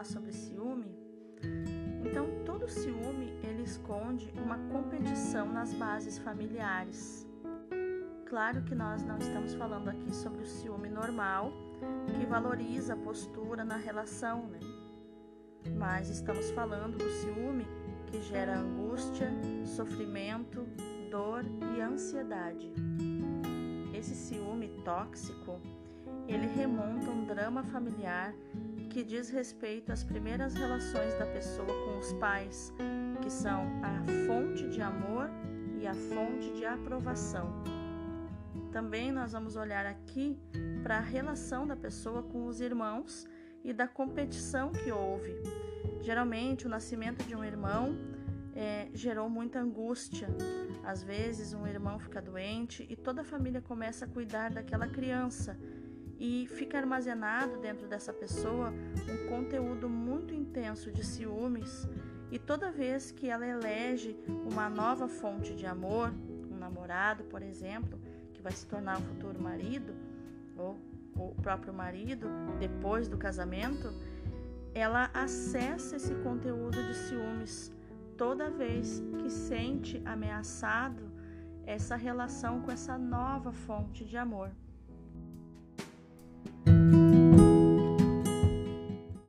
falar sobre ciúme, então todo ciúme ele esconde uma competição nas bases familiares. Claro que nós não estamos falando aqui sobre o ciúme normal, que valoriza a postura na relação, né? Mas estamos falando do ciúme que gera angústia, sofrimento, dor e ansiedade. Esse ciúme tóxico, ele remonta um drama familiar que diz respeito às primeiras relações da pessoa com os pais, que são a fonte de amor e a fonte de aprovação. Também nós vamos olhar aqui para a relação da pessoa com os irmãos e da competição que houve. Geralmente, o nascimento de um irmão é, gerou muita angústia. Às vezes, um irmão fica doente e toda a família começa a cuidar daquela criança e fica armazenado dentro dessa pessoa um conteúdo muito intenso de ciúmes. E toda vez que ela elege uma nova fonte de amor, um namorado, por exemplo, que vai se tornar o futuro marido, ou o próprio marido, depois do casamento, ela acessa esse conteúdo de ciúmes toda vez que sente ameaçado essa relação com essa nova fonte de amor.